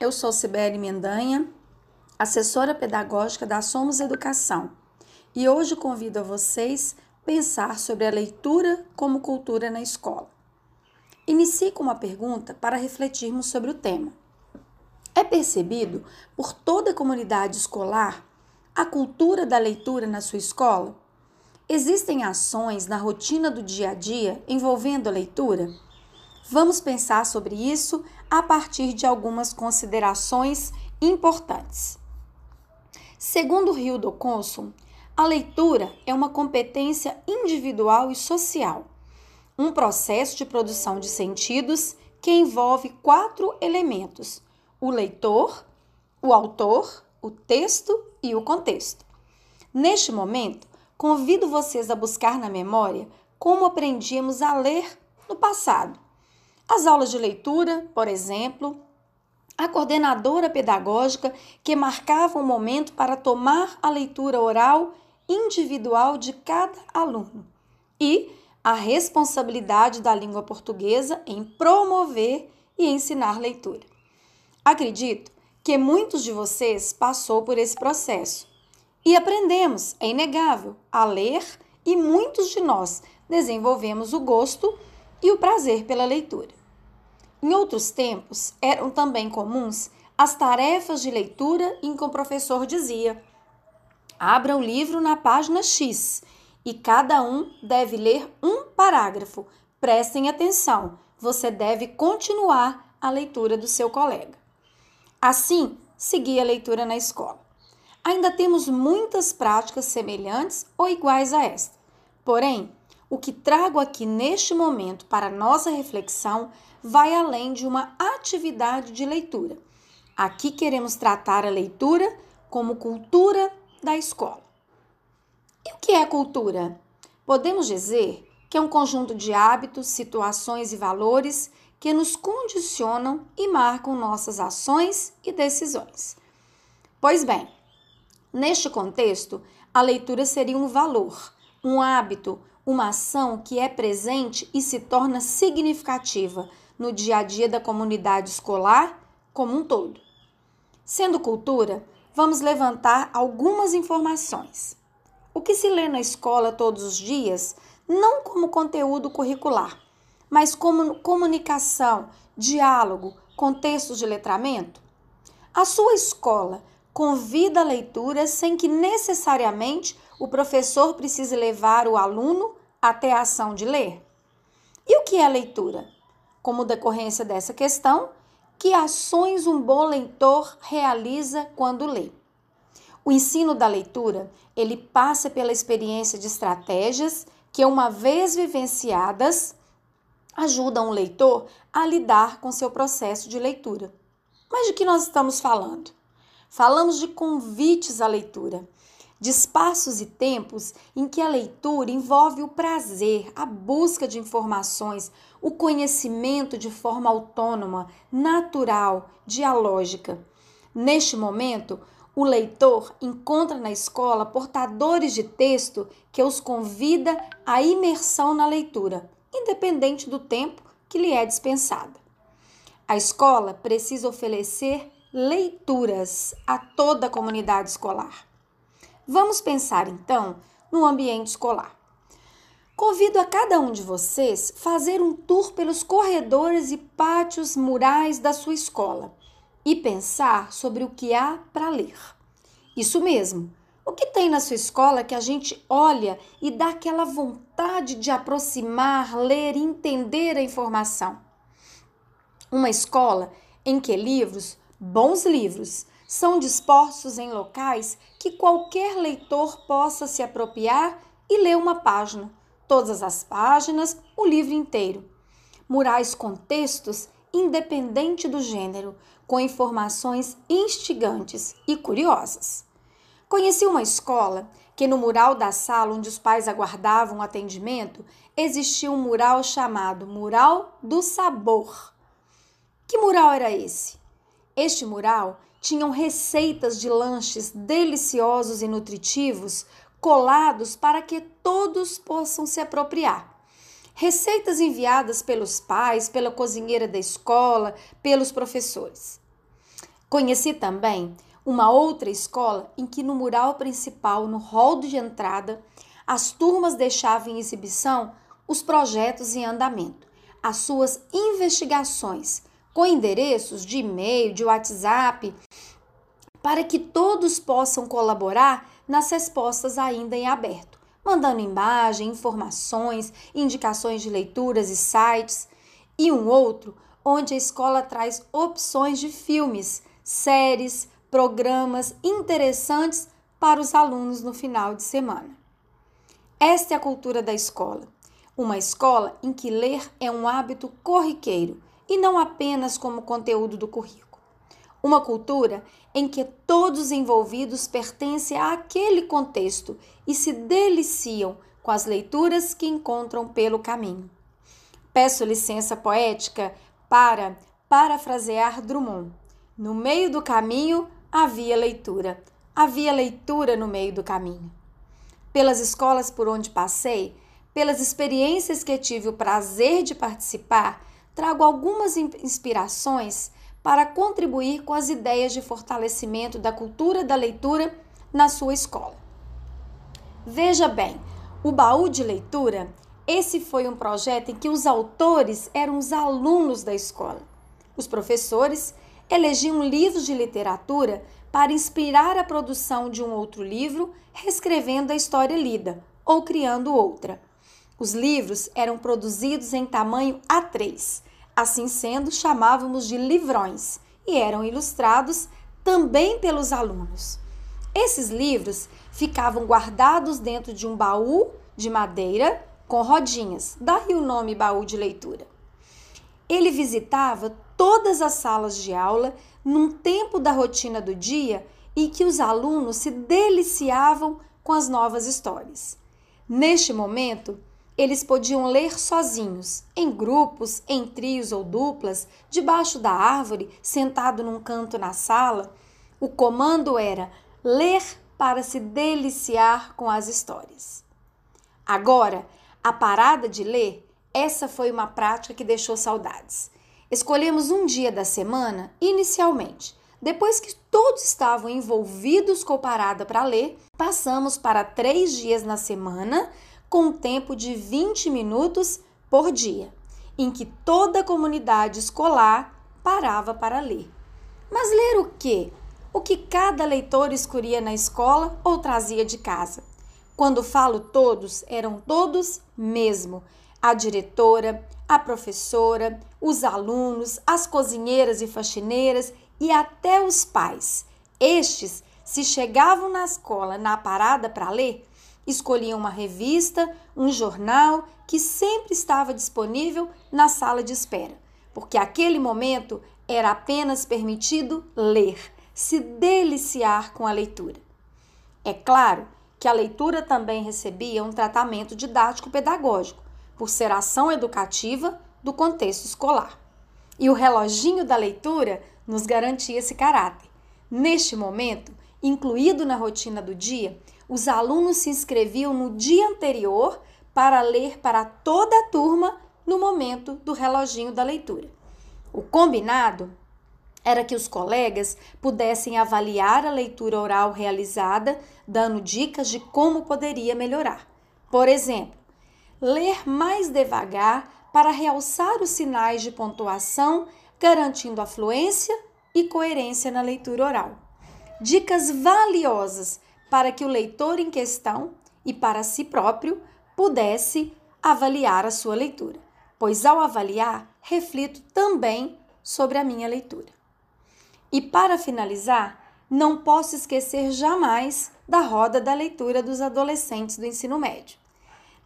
Eu sou Sibeli Mendanha, assessora pedagógica da Somos Educação, e hoje convido a vocês pensar sobre a leitura como cultura na escola. Inicie com uma pergunta para refletirmos sobre o tema. É percebido por toda a comunidade escolar a cultura da leitura na sua escola? Existem ações na rotina do dia a dia envolvendo a leitura? Vamos pensar sobre isso a partir de algumas considerações importantes. Segundo Hildo Consul, a leitura é uma competência individual e social, um processo de produção de sentidos que envolve quatro elementos: o leitor, o autor, o texto e o contexto. Neste momento, convido vocês a buscar na memória como aprendíamos a ler no passado. As aulas de leitura, por exemplo, a coordenadora pedagógica que marcava um momento para tomar a leitura oral individual de cada aluno e a responsabilidade da língua portuguesa em promover e ensinar leitura. Acredito que muitos de vocês passou por esse processo e aprendemos, é inegável, a ler e muitos de nós desenvolvemos o gosto e o prazer pela leitura. Em outros tempos, eram também comuns as tarefas de leitura em que o professor dizia: Abra o livro na página X e cada um deve ler um parágrafo. Prestem atenção, você deve continuar a leitura do seu colega. Assim, segui a leitura na escola. Ainda temos muitas práticas semelhantes ou iguais a esta. Porém, o que trago aqui neste momento para nossa reflexão vai além de uma atividade de leitura. Aqui queremos tratar a leitura como cultura da escola. E o que é cultura? Podemos dizer que é um conjunto de hábitos, situações e valores que nos condicionam e marcam nossas ações e decisões. Pois bem, neste contexto, a leitura seria um valor, um hábito, uma ação que é presente e se torna significativa no dia a dia da comunidade escolar como um todo. Sendo cultura, vamos levantar algumas informações. O que se lê na escola todos os dias, não como conteúdo curricular, mas como comunicação, diálogo, contextos de letramento? A sua escola convida a leitura sem que necessariamente o professor precise levar o aluno até a ação de ler? E o que é leitura? Como decorrência dessa questão, que ações um bom leitor realiza quando lê. O ensino da leitura, ele passa pela experiência de estratégias que, uma vez vivenciadas, ajudam o leitor a lidar com seu processo de leitura. Mas de que nós estamos falando? Falamos de convites à leitura de espaços e tempos em que a leitura envolve o prazer, a busca de informações, o conhecimento de forma autônoma, natural, dialógica. Neste momento, o leitor encontra na escola portadores de texto que os convida à imersão na leitura, independente do tempo que lhe é dispensada. A escola precisa oferecer leituras a toda a comunidade escolar. Vamos pensar então no ambiente escolar. Convido a cada um de vocês fazer um tour pelos corredores e pátios murais da sua escola e pensar sobre o que há para ler. Isso mesmo. O que tem na sua escola que a gente olha e dá aquela vontade de aproximar, ler e entender a informação? Uma escola em que livros, bons livros, são dispostos em locais que qualquer leitor possa se apropriar e ler uma página, todas as páginas, o livro inteiro. Murais com textos independente do gênero, com informações instigantes e curiosas. Conheci uma escola que no mural da sala onde os pais aguardavam atendimento existia um mural chamado Mural do Sabor. Que mural era esse? Este mural tinham receitas de lanches deliciosos e nutritivos colados para que todos possam se apropriar. Receitas enviadas pelos pais, pela cozinheira da escola, pelos professores. Conheci também uma outra escola em que no mural principal, no hall de entrada, as turmas deixavam em exibição os projetos em andamento, as suas investigações, com endereços de e-mail, de WhatsApp, para que todos possam colaborar nas respostas ainda em aberto, mandando imagem, informações, indicações de leituras e sites, e um outro onde a escola traz opções de filmes, séries, programas interessantes para os alunos no final de semana. Esta é a cultura da escola. Uma escola em que ler é um hábito corriqueiro e não apenas como conteúdo do currículo. Uma cultura em que todos os envolvidos pertencem àquele contexto e se deliciam com as leituras que encontram pelo caminho. Peço licença poética para parafrasear Drummond. No meio do caminho havia leitura. Havia leitura no meio do caminho. Pelas escolas por onde passei, pelas experiências que tive o prazer de participar, trago algumas inspirações para contribuir com as ideias de fortalecimento da cultura da leitura na sua escola. Veja bem, o baú de leitura, esse foi um projeto em que os autores eram os alunos da escola. Os professores elegiam livros de literatura para inspirar a produção de um outro livro, reescrevendo a história lida ou criando outra. Os livros eram produzidos em tamanho A3 Assim sendo, chamávamos de livrões e eram ilustrados também pelos alunos. Esses livros ficavam guardados dentro de um baú de madeira com rodinhas, daí o nome baú de leitura. Ele visitava todas as salas de aula num tempo da rotina do dia e que os alunos se deliciavam com as novas histórias. Neste momento, eles podiam ler sozinhos, em grupos, em trios ou duplas, debaixo da árvore, sentado num canto na sala. O comando era ler para se deliciar com as histórias. Agora, a parada de ler, essa foi uma prática que deixou saudades. Escolhemos um dia da semana, inicialmente. Depois que todos estavam envolvidos com parada para ler, passamos para três dias na semana com um tempo de 20 minutos por dia, em que toda a comunidade escolar parava para ler. Mas ler o quê? O que cada leitor escolhia na escola ou trazia de casa. Quando falo todos, eram todos mesmo. A diretora, a professora, os alunos, as cozinheiras e faxineiras e até os pais. Estes, se chegavam na escola na parada para ler, escolhiam uma revista, um jornal que sempre estava disponível na sala de espera, porque aquele momento era apenas permitido ler, se deliciar com a leitura. É claro que a leitura também recebia um tratamento didático-pedagógico, por ser ação educativa do contexto escolar. E o reloginho da leitura nos garantia esse caráter. Neste momento, incluído na rotina do dia, os alunos se inscreviam no dia anterior para ler para toda a turma no momento do reloginho da leitura. O combinado era que os colegas pudessem avaliar a leitura oral realizada, dando dicas de como poderia melhorar. Por exemplo, ler mais devagar para realçar os sinais de pontuação, garantindo a fluência e coerência na leitura oral. Dicas valiosas para que o leitor em questão e para si próprio pudesse avaliar a sua leitura, pois ao avaliar, reflito também sobre a minha leitura. E para finalizar, não posso esquecer jamais da roda da leitura dos adolescentes do ensino médio.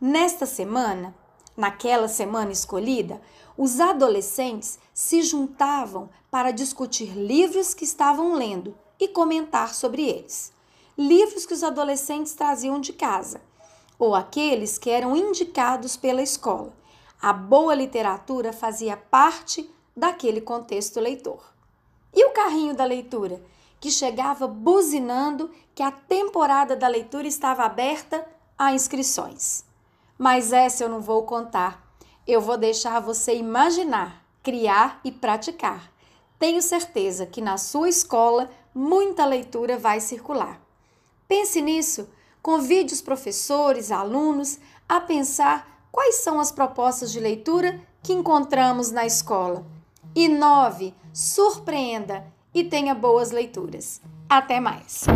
Nesta semana, naquela semana escolhida, os adolescentes se juntavam para discutir livros que estavam lendo e comentar sobre eles livros que os adolescentes traziam de casa, ou aqueles que eram indicados pela escola. A boa literatura fazia parte daquele contexto leitor. E o carrinho da leitura, que chegava buzinando que a temporada da leitura estava aberta a inscrições. Mas essa eu não vou contar. Eu vou deixar você imaginar, criar e praticar. tenho certeza que na sua escola muita leitura vai circular. Pense nisso, convide os professores, alunos a pensar quais são as propostas de leitura que encontramos na escola. Inove, surpreenda e tenha boas leituras. Até mais!